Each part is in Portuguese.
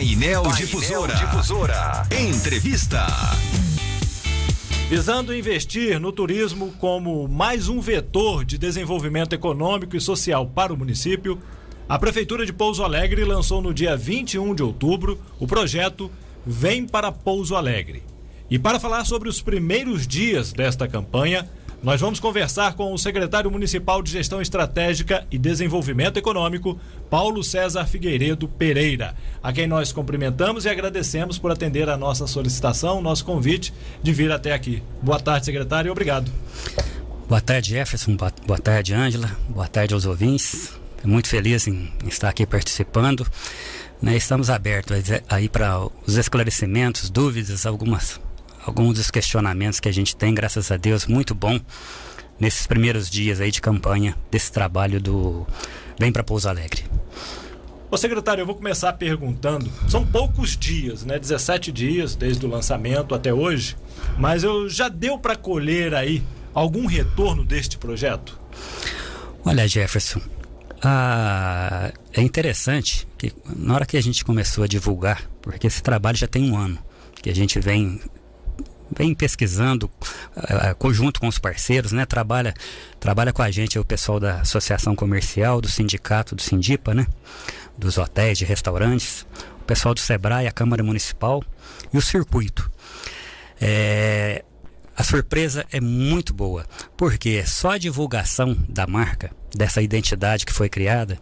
Painel, Painel Difusora. Difusora. Entrevista. Visando investir no turismo como mais um vetor de desenvolvimento econômico e social para o município, a Prefeitura de Pouso Alegre lançou no dia 21 de outubro o projeto Vem para Pouso Alegre. E para falar sobre os primeiros dias desta campanha, nós vamos conversar com o secretário municipal de Gestão Estratégica e Desenvolvimento Econômico, Paulo César Figueiredo Pereira, a quem nós cumprimentamos e agradecemos por atender a nossa solicitação, nosso convite de vir até aqui. Boa tarde, secretário, e obrigado. Boa tarde, Jefferson. Boa tarde, Ângela. Boa tarde aos ouvintes. Muito feliz em estar aqui participando. Né, estamos abertos aí para os esclarecimentos, dúvidas, algumas alguns dos questionamentos que a gente tem, graças a Deus, muito bom nesses primeiros dias aí de campanha desse trabalho do Vem para Pouso Alegre. Ô secretário, eu vou começar perguntando. São poucos dias, né? 17 dias desde o lançamento até hoje, mas eu já deu para colher aí algum retorno deste projeto? Olha, Jefferson, ah, é interessante que na hora que a gente começou a divulgar, porque esse trabalho já tem um ano que a gente vem vem pesquisando uh, conjunto com os parceiros, né? Trabalha, trabalha com a gente o pessoal da Associação Comercial, do Sindicato, do Sindipa, né? Dos hotéis, de restaurantes, o pessoal do Sebrae, a Câmara Municipal e o circuito. É, a surpresa é muito boa, porque só a divulgação da marca, dessa identidade que foi criada,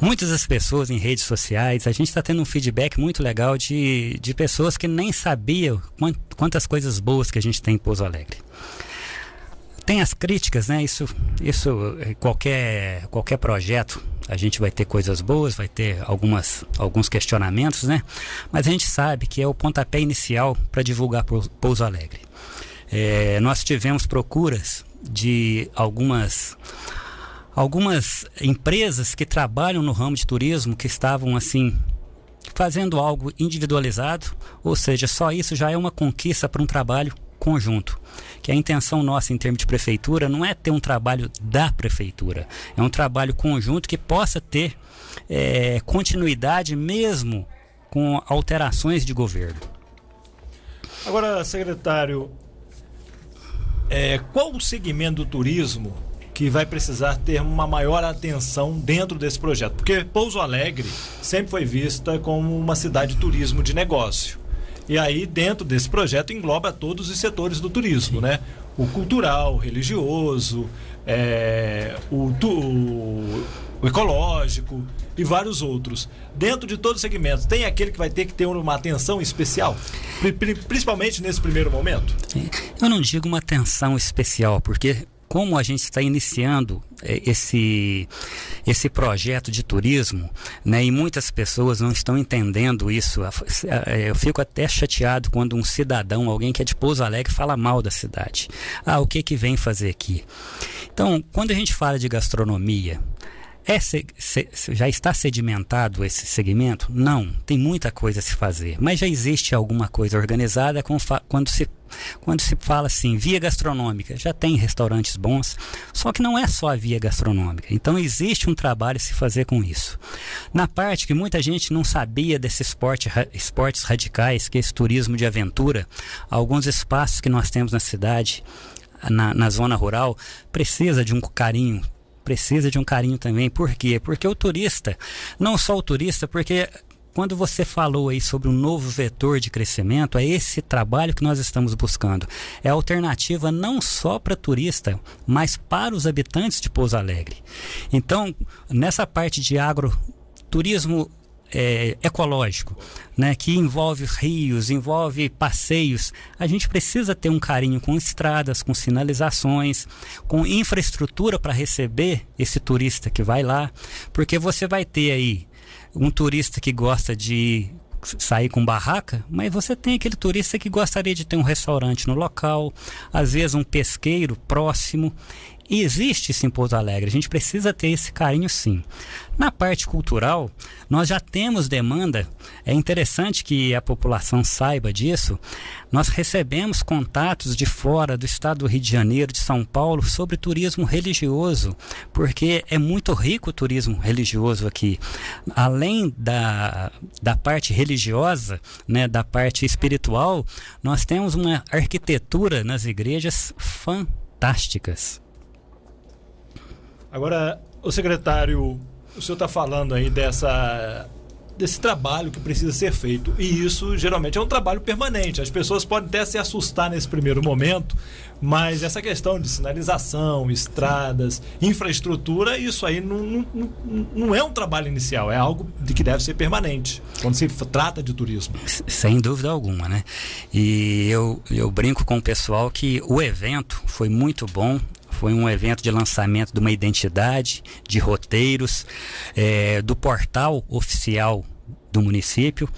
muitas das pessoas em redes sociais, a gente está tendo um feedback muito legal de, de pessoas que nem sabiam quantas coisas boas que a gente tem em Pouso Alegre. Tem as críticas, né? Isso, isso qualquer, qualquer projeto a gente vai ter coisas boas, vai ter algumas, alguns questionamentos, né? Mas a gente sabe que é o pontapé inicial para divulgar Pouso Alegre. É, nós tivemos procuras de algumas algumas empresas que trabalham no ramo de turismo que estavam assim fazendo algo individualizado, ou seja, só isso já é uma conquista para um trabalho conjunto. Que a intenção nossa em termos de prefeitura não é ter um trabalho da prefeitura, é um trabalho conjunto que possa ter é, continuidade mesmo com alterações de governo. Agora, secretário, é, qual o segmento do turismo que vai precisar ter uma maior atenção dentro desse projeto? Porque Pouso Alegre sempre foi vista como uma cidade de turismo de negócio. E aí, dentro desse projeto, engloba todos os setores do turismo, né? O cultural, religioso, é, o, o, o ecológico e vários outros. Dentro de todos os segmentos, tem aquele que vai ter que ter uma atenção especial, principalmente nesse primeiro momento? Eu não digo uma atenção especial, porque como a gente está iniciando é, esse, esse projeto de turismo, né, e muitas pessoas não estão entendendo isso. Eu fico até chateado quando um cidadão, alguém que é de Pouso Alegre, fala mal da cidade. Ah, o que que vem fazer aqui? Então, quando a gente fala de gastronomia, é, se, se, já está sedimentado esse segmento? Não, tem muita coisa a se fazer, mas já existe alguma coisa organizada quando se, quando se fala assim, via gastronômica, já tem restaurantes bons, só que não é só a via gastronômica, então existe um trabalho a se fazer com isso. Na parte que muita gente não sabia desses esporte, esportes radicais, que é esse turismo de aventura, alguns espaços que nós temos na cidade, na, na zona rural, precisa de um carinho precisa de um carinho também. Por quê? Porque o turista, não só o turista, porque quando você falou aí sobre um novo vetor de crescimento, é esse trabalho que nós estamos buscando. É alternativa não só para turista, mas para os habitantes de Pouso Alegre. Então, nessa parte de agroturismo é, ecológico, né, que envolve rios, envolve passeios, a gente precisa ter um carinho com estradas, com sinalizações, com infraestrutura para receber esse turista que vai lá, porque você vai ter aí um turista que gosta de sair com barraca, mas você tem aquele turista que gostaria de ter um restaurante no local, às vezes um pesqueiro próximo. E existe sim Pouso Alegre, a gente precisa ter esse carinho sim. Na parte cultural, nós já temos demanda, é interessante que a população saiba disso. Nós recebemos contatos de fora do estado do Rio de Janeiro, de São Paulo, sobre turismo religioso, porque é muito rico o turismo religioso aqui. Além da, da parte religiosa, né, da parte espiritual, nós temos uma arquitetura nas igrejas fantásticas. Agora, o secretário, o senhor está falando aí dessa desse trabalho que precisa ser feito. E isso geralmente é um trabalho permanente. As pessoas podem até se assustar nesse primeiro momento, mas essa questão de sinalização, estradas, infraestrutura, isso aí não, não, não é um trabalho inicial, é algo de que deve ser permanente, quando se trata de turismo. Sem dúvida alguma, né? E eu, eu brinco com o pessoal que o evento foi muito bom, foi um evento de lançamento de uma identidade, de roteiros, é, do portal oficial do município.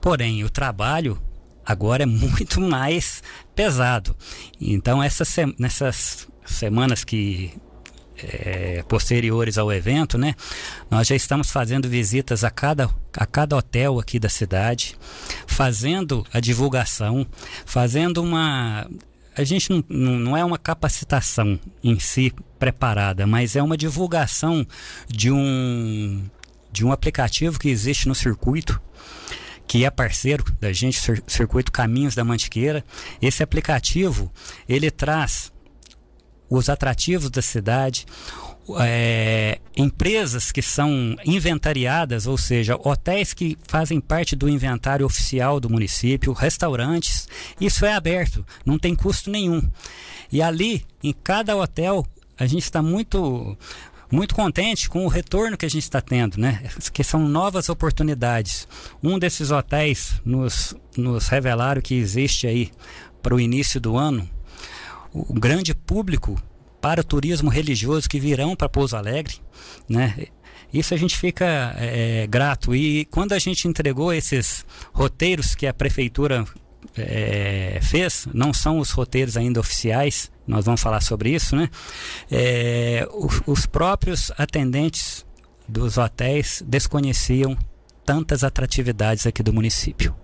Porém, o trabalho agora é muito mais pesado. Então, essas, nessas semanas que é, posteriores ao evento, né? Nós já estamos fazendo visitas a cada, a cada hotel aqui da cidade, fazendo a divulgação, fazendo uma a gente não, não é uma capacitação em si preparada, mas é uma divulgação de um, de um aplicativo que existe no circuito, que é parceiro da gente, Circuito Caminhos da Mantiqueira. Esse aplicativo, ele traz os atrativos da cidade, é, empresas que são inventariadas, ou seja, hotéis que fazem parte do inventário oficial do município, restaurantes, isso é aberto, não tem custo nenhum. E ali, em cada hotel, a gente está muito muito contente com o retorno que a gente está tendo, né? Que são novas oportunidades. Um desses hotéis nos, nos revelaram que existe aí para o início do ano o grande público para o turismo religioso que virão para Pouso Alegre, né? Isso a gente fica é, grato. E quando a gente entregou esses roteiros que a prefeitura é, fez, não são os roteiros ainda oficiais, nós vamos falar sobre isso, né? É, os, os próprios atendentes dos hotéis desconheciam tantas atratividades aqui do município.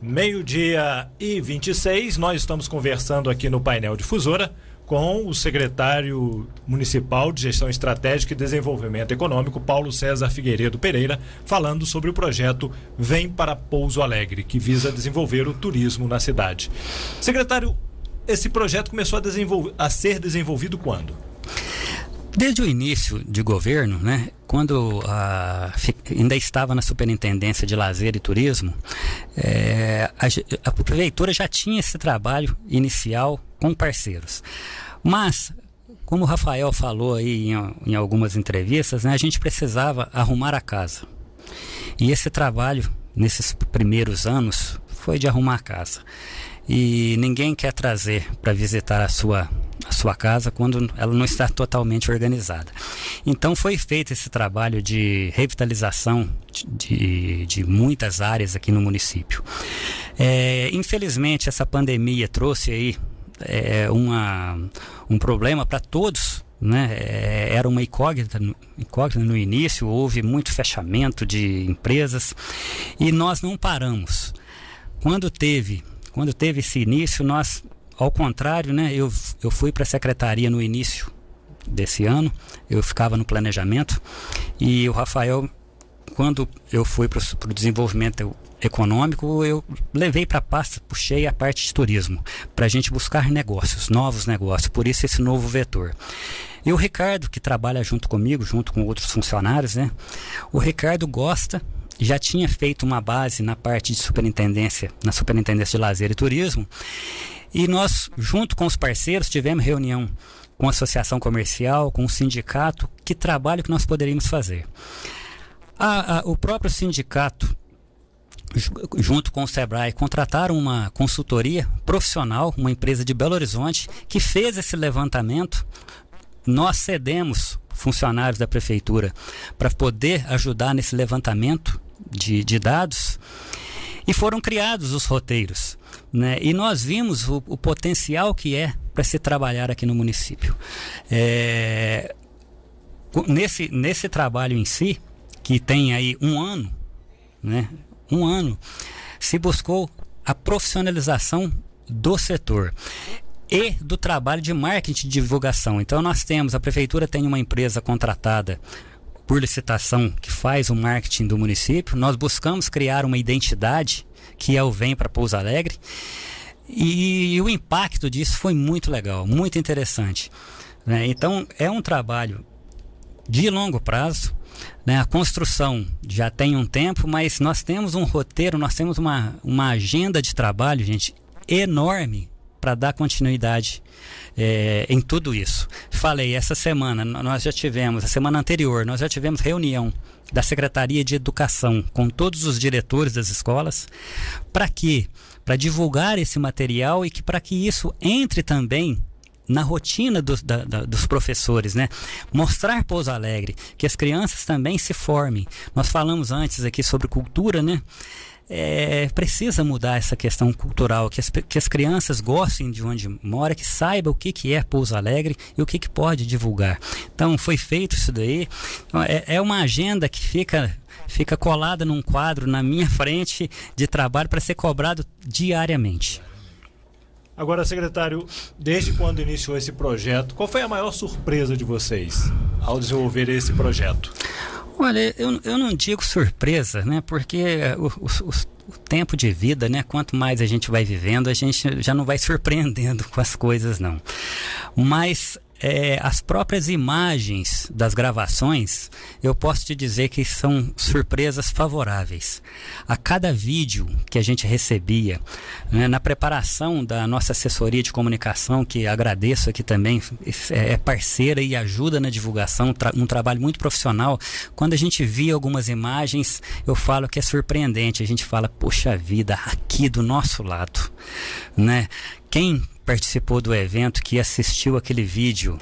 Meio-dia e 26, nós estamos conversando aqui no painel Difusora com o secretário municipal de Gestão Estratégica e Desenvolvimento Econômico, Paulo César Figueiredo Pereira, falando sobre o projeto Vem para Pouso Alegre, que visa desenvolver o turismo na cidade. Secretário, esse projeto começou a, a ser desenvolvido quando? Desde o início de governo, né, quando ainda estava na Superintendência de Lazer e Turismo, é, a, a prefeitura já tinha esse trabalho inicial com parceiros. Mas como o Rafael falou aí em, em, algumas entrevistas, né, a gente precisava arrumar a casa. E esse trabalho, nesses primeiros anos, foi de arrumar a casa. E ninguém quer trazer para visitar a sua a sua casa quando ela não está totalmente organizada. Então foi feito esse trabalho de revitalização de, de muitas áreas aqui no município. É, infelizmente essa pandemia trouxe aí é, uma, um problema para todos né? É, era uma incógnita, incógnita no início, houve muito fechamento de empresas e nós não paramos. Quando teve, quando teve esse início, nós ao contrário, né, eu, eu fui para a secretaria no início desse ano, eu ficava no planejamento e o Rafael, quando eu fui para o desenvolvimento econômico, eu levei para a pasta, puxei a parte de turismo, para a gente buscar negócios, novos negócios, por isso esse novo vetor. E o Ricardo, que trabalha junto comigo, junto com outros funcionários, né? O Ricardo gosta já tinha feito uma base na parte de superintendência, na superintendência de lazer e turismo, e nós, junto com os parceiros, tivemos reunião com a associação comercial, com o sindicato, que trabalho que nós poderíamos fazer. A, a, o próprio sindicato, junto com o Sebrae, contrataram uma consultoria profissional, uma empresa de Belo Horizonte, que fez esse levantamento. Nós cedemos funcionários da prefeitura para poder ajudar nesse levantamento de, de dados e foram criados os roteiros Né? E nós vimos o, o potencial que é para se trabalhar aqui no município. É, nesse, nesse trabalho em si, que tem aí um ano, né? um ano, se buscou a profissionalização do setor e do trabalho de marketing e divulgação. Então nós temos, a prefeitura tem uma empresa contratada por licitação que faz o marketing do município. Nós buscamos criar uma identidade que é o Vem para Pouso Alegre. E, o impacto disso foi muito legal, muito interessante. Né? Então é um trabalho de longo prazo. Né? A construção já tem um tempo, mas nós temos um roteiro, nós temos uma, uma agenda de trabalho, gente, enorme para dar continuidade é, em tudo isso. Falei, essa semana nós já tivemos, a semana anterior, nós já tivemos reunião da Secretaria de Educação com todos os diretores das escolas. Para quê? Para divulgar esse material e que para que isso entre também na rotina do, da, da, dos professores, né? Mostrar Pouso Alegre, que as crianças também se formem. Nós falamos antes aqui sobre cultura, né? É, precisa mudar essa questão cultural, que as, que as crianças gostem de onde mora, que saiba o que, que é Pouso Alegre e o que, que pode divulgar. Então foi feito isso daí. Então, é, é uma agenda que fica fica colada num quadro na minha frente de trabalho para ser cobrado diariamente. Agora, secretário, desde quando iniciou esse projeto, qual foi a maior surpresa de vocês ao desenvolver esse projeto? Olha, eu, eu não digo surpresa, né? Porque o, o, o, tempo de vida, né? Quanto mais a gente vai vivendo, a gente já não vai surpreendendo com as coisas, não. Mas é, as próprias imagens das gravações, eu posso te dizer que são surpresas favoráveis. A cada vídeo que a gente recebia, né, na preparação da nossa assessoria de comunicação, que agradeço aqui também, é, é parceira e ajuda na divulgação, tra um trabalho muito profissional. Quando a gente via algumas imagens, eu falo que é surpreendente. A gente fala, poxa vida, aqui do nosso lado, né? Quem participou do evento, que assistiu aquele vídeo,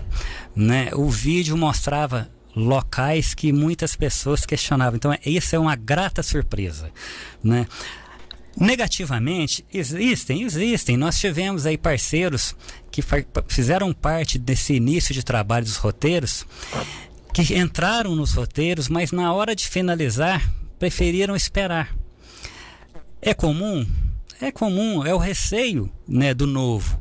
né? O vídeo mostrava locais que muitas pessoas questionavam. Então, isso é uma grata surpresa, né? Negativamente, existem, existem. Nós tivemos aí parceiros que fizeram parte desse início de trabalho dos roteiros, que entraram nos roteiros, mas na hora de finalizar, preferiram esperar. É comum? é comum, é o receio né, do novo.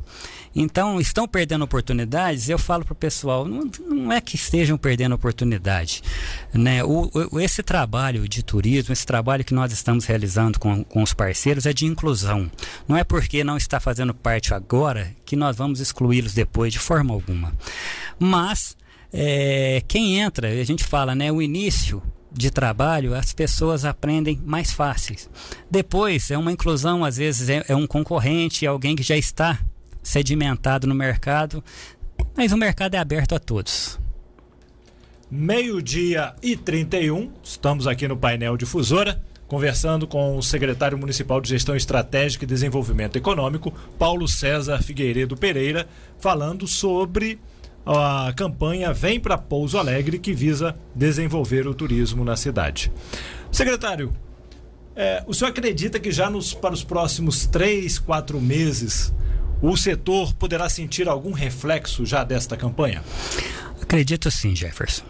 Então, estão perdendo oportunidades? Eu falo para o pessoal, não, não, é que estejam perdendo oportunidade. Né? O, o, esse trabalho de turismo, esse trabalho que nós estamos realizando com, com os parceiros é de inclusão. Não é porque não está fazendo parte agora que nós vamos excluí-los depois, de forma alguma. Mas, é, quem entra, a gente fala, né, o início de trabalho, as pessoas aprendem mais fáceis. Depois, é uma inclusão, às vezes é, é um concorrente, alguém que já está sedimentado no mercado, mas o mercado é aberto a todos. Meio-dia e 31, estamos aqui no painel Difusora, conversando com o secretário municipal de Gestão Estratégica e Desenvolvimento Econômico, Paulo César Figueiredo Pereira, falando sobre a campanha Vem para Pouso Alegre, que visa desenvolver o turismo na cidade. Secretário, é, o senhor acredita que já nos, para os próximos três, quatro meses o setor poderá sentir algum reflexo já desta campanha? Acredito sim, Jefferson.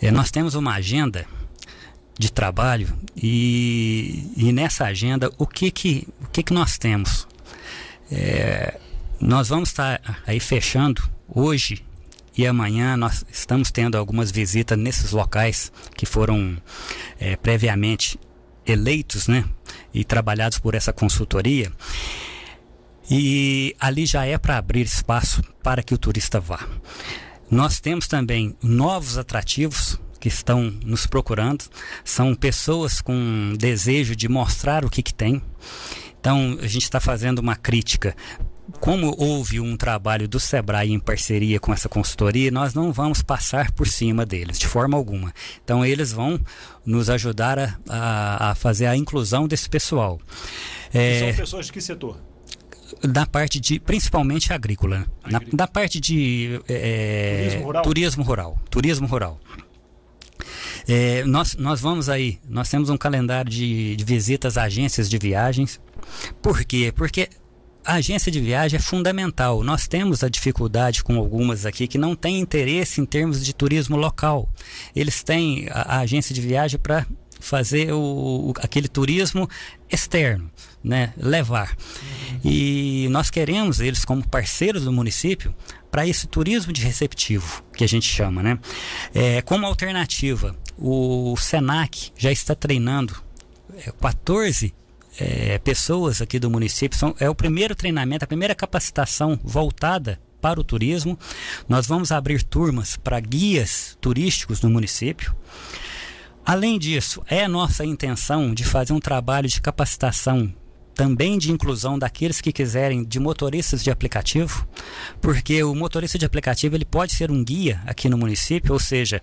É, nós temos uma agenda de trabalho e, e, nessa agenda o que que, o que, que nós temos? É, nós vamos estar aí fechando hoje e amanhã nós estamos tendo algumas visitas nesses locais que foram é, previamente eleitos, né? E trabalhados por essa consultoria. E ali já é para abrir espaço para que o turista vá. Nós temos também novos atrativos que estão nos procurando, são pessoas com desejo de mostrar o que, que tem. Então, a gente está fazendo uma crítica como houve um trabalho do Sebrae em parceria com essa consultoria, nós não vamos passar por cima deles, de forma alguma. Então, eles vão nos ajudar a, a, a fazer a inclusão desse pessoal. É, são pessoas de que setor? Da parte de, principalmente agrícola. Na, da parte de é, turismo, rural. turismo rural. Turismo rural. É, nós, nós vamos aí, nós temos um calendário de, de visitas a agências de viagens. Por quê? Porque a agência de viagem é fundamental. Nós temos a dificuldade com algumas aqui que não têm interesse em termos de turismo local. Eles têm a, a agência de viagem para fazer o, o, aquele turismo externo, né? levar. Uhum. E nós queremos eles como parceiros do município para esse turismo de receptivo, que a gente chama. Né? É, como alternativa, o SENAC já está treinando é, 14 é, pessoas aqui do município. São, é o primeiro treinamento, a primeira capacitação voltada para o turismo. Nós vamos abrir turmas para guias turísticos no município. Além disso, é nossa intenção de fazer um trabalho de capacitação também de inclusão daqueles que quiserem de motoristas de aplicativo, porque o motorista de aplicativo ele pode ser um guia aqui no município, ou seja,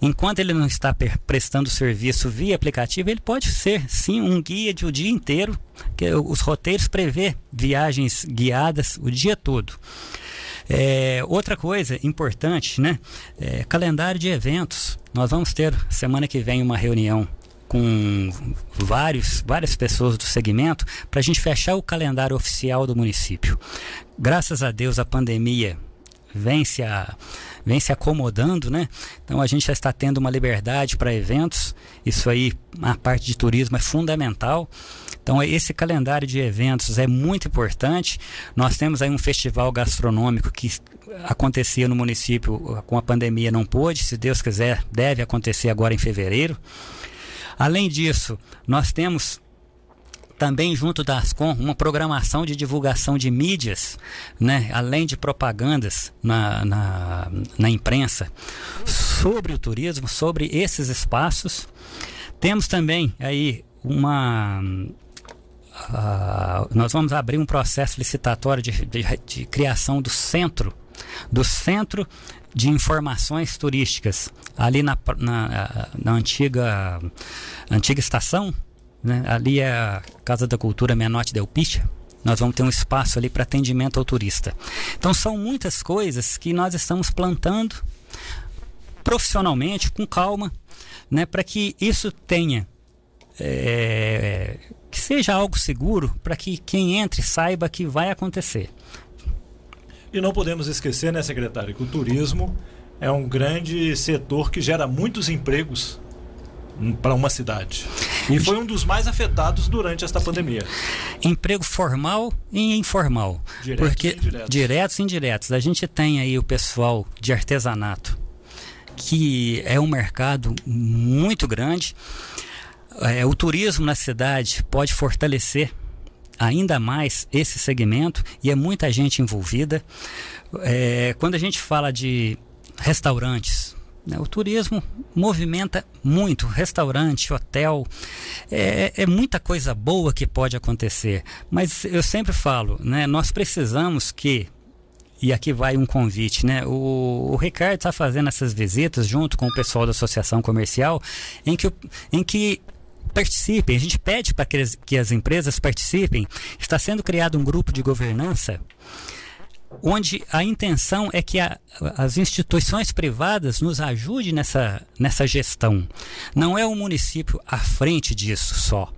enquanto ele não está prestando serviço via aplicativo, ele pode ser sim um guia de o dia inteiro, que os roteiros prevê viagens guiadas o dia todo. É, outra coisa importante, né? É, calendário de eventos. Nós vamos ter semana que vem uma reunião com vários, várias pessoas do segmento para a gente fechar o calendário oficial do município. Graças a Deus a pandemia vem se, a, vem se acomodando, né? Então a gente já está tendo uma liberdade para eventos. Isso aí, a parte de turismo é fundamental. Então esse calendário de eventos é muito importante. Nós temos aí um festival gastronômico que acontecia no município com a pandemia não pôde, se Deus quiser, deve acontecer agora em fevereiro. Além disso, nós temos também junto da Ascom uma programação de divulgação de mídias, né, além de propagandas na, na, na imprensa sobre o turismo, sobre esses espaços. Temos também aí uma Uh, nós vamos abrir um processo licitatório de, de, de, criação do centro, do centro de informações turísticas ali na, na, na antiga, antiga estação, né? ali é a Casa da Cultura Menotti Del Picha. Nós vamos ter um espaço ali para atendimento ao turista. Então são muitas coisas que nós estamos plantando profissionalmente, com calma, né, para que isso tenha é, que seja algo seguro para que quem entre saiba que vai acontecer. E não podemos esquecer, né, secretário, que o turismo é um grande setor que gera muitos empregos para uma cidade. E foi um dos mais afetados durante esta pandemia. Emprego formal e informal. Diretos porque e indiretos. diretos e indiretos. A gente tem aí o pessoal de artesanato, que é um mercado muito grande. É, o turismo na cidade pode fortalecer ainda mais esse segmento e é muita gente envolvida. É, quando a gente fala de restaurantes, o turismo movimenta muito, restaurante, hotel, é, é, muita coisa boa que pode acontecer. Mas eu sempre falo, né, nós precisamos que e aqui vai um convite, né? O, o Ricardo está fazendo essas visitas junto com o pessoal da associação comercial, em que, em que participem, a gente pede para que, que as empresas participem. Está sendo criado um grupo de governança onde a intenção é que a, as instituições privadas nos ajudem nessa, nessa gestão. Não é o município à frente disso só,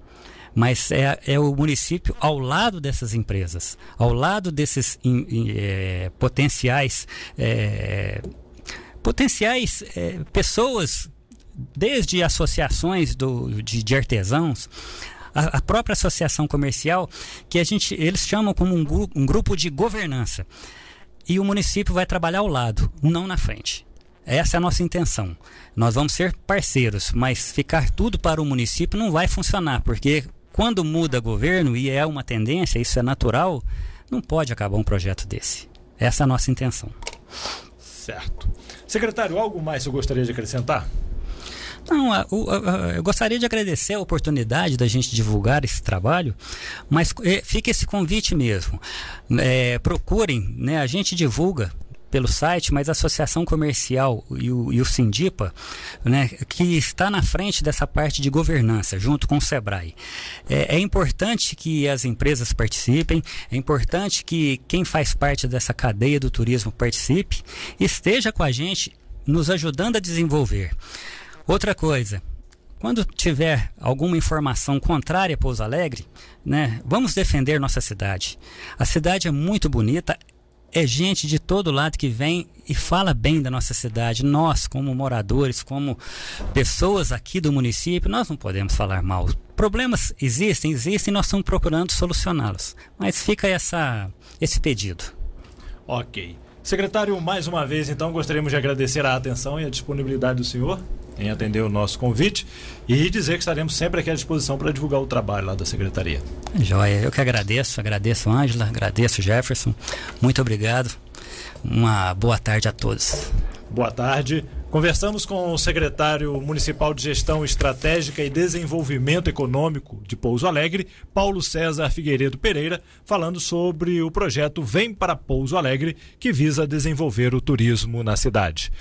mas é, é o município ao lado dessas empresas, ao lado desses in, in, é, potenciais. É, potenciais é, pessoas desde associações do, de, de artesãos, a, a, própria associação comercial, que a gente, eles chamam como um, um grupo de governança. E o município vai trabalhar ao lado, não na frente. Essa é a nossa intenção. Nós vamos ser parceiros, mas ficar tudo para o município não vai funcionar, porque quando muda governo, e é uma tendência, isso é natural, não pode acabar um projeto desse. Essa é a nossa intenção. Certo. Secretário, algo mais eu gostaria de acrescentar? Não, a, a, eu gostaria de agradecer a oportunidade da gente divulgar esse trabalho, mas é, fica esse convite mesmo. É, procurem, né, a gente divulga pelo site, mas a Associação Comercial e o, e o Sindipa, né, que está na frente dessa parte de governança, junto com o Sebrae. É, é, importante que as empresas participem, é importante que quem faz parte dessa cadeia do turismo participe, esteja com a gente, nos ajudando a desenvolver. Outra coisa, quando tiver alguma informação contrária a Pouso Alegre, né, vamos defender nossa cidade. A cidade é muito bonita, é gente de todo lado que vem e fala bem da nossa cidade. Nós, como moradores, como pessoas aqui do município, nós não podemos falar mal. Problemas existem, existem nós estamos procurando solucioná-los. Mas fica essa, esse pedido. Ok. Secretário, mais uma vez, então, gostaríamos de agradecer a atenção e a disponibilidade do senhor em atender o nosso convite e dizer que estaremos sempre aqui à disposição para divulgar o trabalho lá da secretaria. Joia, eu que agradeço, agradeço Ângela, agradeço Jefferson, muito obrigado. Uma boa tarde a todos. Boa tarde. Conversamos com o secretário municipal de Gestão Estratégica e Desenvolvimento Econômico de Pouso Alegre, Paulo César Figueiredo Pereira, falando sobre o projeto Vem para Pouso Alegre, que visa desenvolver o turismo na cidade.